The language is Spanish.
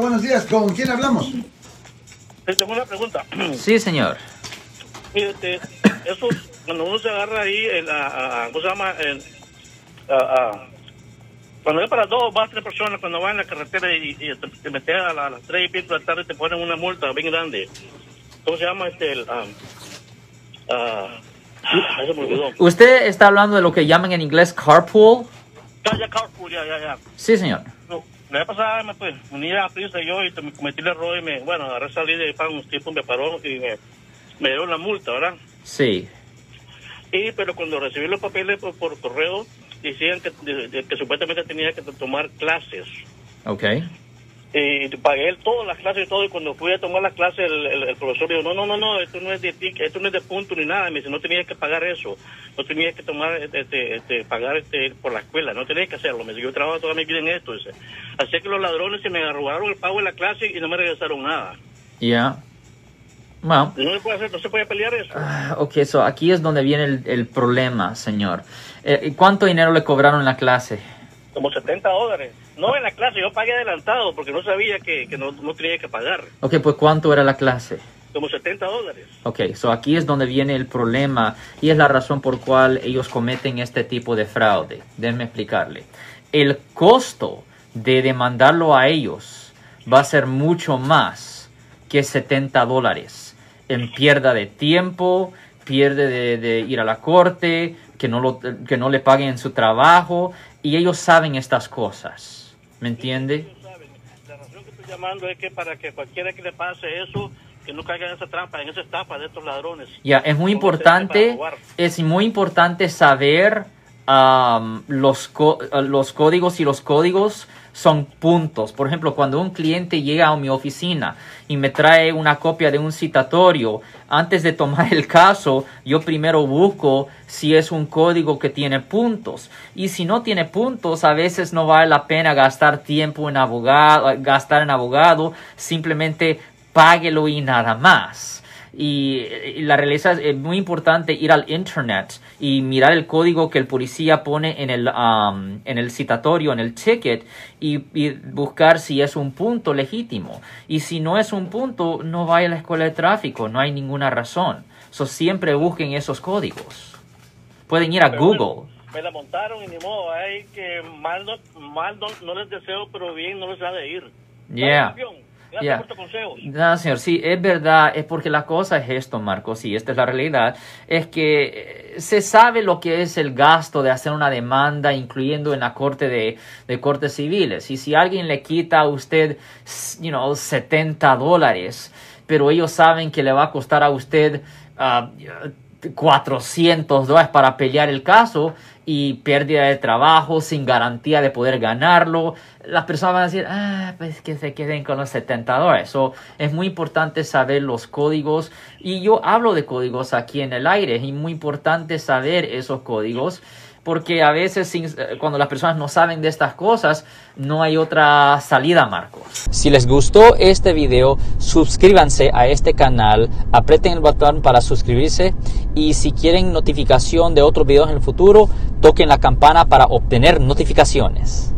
Buenos días, ¿con quién hablamos? Tengo una pregunta. Sí, señor. Mire, este, eso, cuando uno se agarra ahí, el, a, a- ¿cómo se llama? El, a- a- cuando es para dos, más tres personas, cuando van en la carretera y, y te, te metes a, la- a las tres y pico de la tarde, te ponen una multa bien grande. ¿Cómo se llama este? El, ah, se me olvidó. ¿Usted está hablando de lo que llaman en inglés carpool? Ya, ya, carpool, ya, ya, ya. Sí, señor. No, la vez pasada me pues, unía a prisa yo y me cometí el error y me, bueno, agarré salí de pan un tipo, me paró y me, me dieron la multa, ¿verdad? Sí. Y, pero cuando recibí los papeles por, por correo, decían que, de- de- que supuestamente tenía que tomar clases. Ok. Y pagué todas las clases y todo, y cuando fui a tomar las clases, el, el- el profesor dijo, no, no, no, no, esto no es de tic- esto no es de punto ni nada. Me dice, no tenías que pagar eso, no tenías que tomar, este, este, este, pagar este, por la escuela, no tenías que hacerlo. Me dice, yo trabajo toda mi vida en esto. Dice. Así que los ladrones se me robaron el pago de la clase y no me regresaron nada. Ya. No se puede hacer, no se puede pelear eso. Ah, Ok, so aquí es donde viene el, el problema, señor. Eh, ¿Cuánto dinero le cobraron en la clase? Como 70 dólares. No en la clase, yo pagué adelantado porque no sabía que, que no, no tenía que pagar. Ok, pues ¿cuánto era la clase? Como 70 dólares. Ok, so aquí es donde viene el problema y es la razón por cual ellos cometen este tipo de fraude. Déjenme explicarle. El costo de demandarlo a ellos va a ser mucho más que 70 dólares en pierda de tiempo, pierde de, de ir a la corte, que no, lo, que no le paguen su trabajo y ellos saben estas cosas. ¿Me entiende? La razón que estoy llamando es que para que cualquiera que le pase eso, que no caiga en esa trampa, en esa estafa de estos ladrones. Ya, es muy importante, es muy importante saber los, eh, los códigos y los códigos son puntos. Por ejemplo, cuando un cliente llega a mi oficina y me trae una copia de un citatorio, antes de tomar el caso, yo primero busco si es un código que tiene puntos. Y si no tiene puntos, a veces no vale la pena gastar tiempo en abogado, gastar en abogado, simplemente páguelo y nada más. Y, y la realidad es, es muy importante ir al internet y mirar el código que el policía pone en el, um, en el citatorio, en el ticket, y, y buscar si es un punto legítimo. Y si no es un punto, no vaya a la escuela de tráfico, no hay ninguna razón. So, siempre busquen esos códigos. Pueden ir a Pero Google. bueno, me la montaron y ni modo, hay que mal no, mal no, no les deseo, pero bien no les ha de ir. Yeah. Gracias Yeah. por tus consejos. No, señor, sí, es verdad, es porque la cosa es esto, Marcos, sí, esta es la realidad, es que eh, se sabe lo que es el gasto de hacer una demanda, incluyendo en la corte de, de cortes civiles, y si alguien le quita a usted, you know, 70 dólares, pero ellos saben que le va a costar a usted ah, 400 dólares para pelear el caso y pérdida de trabajo sin garantía de poder ganarlo, las personas van a decir, ah, pues que se queden con los 70 dólares. So, es muy importante saber los códigos. Y yo hablo de códigos aquí en el aire, es muy importante saber esos códigos porque a veces eh, cuando las personas no saben de estas cosas, no hay otra salida, Marcos. Si les gustó este video, suscríbanse a este canal, aprieten el botón para suscribirse y si quieren notificación de otros videos en el futuro, toquen la campana para obtener notificaciones.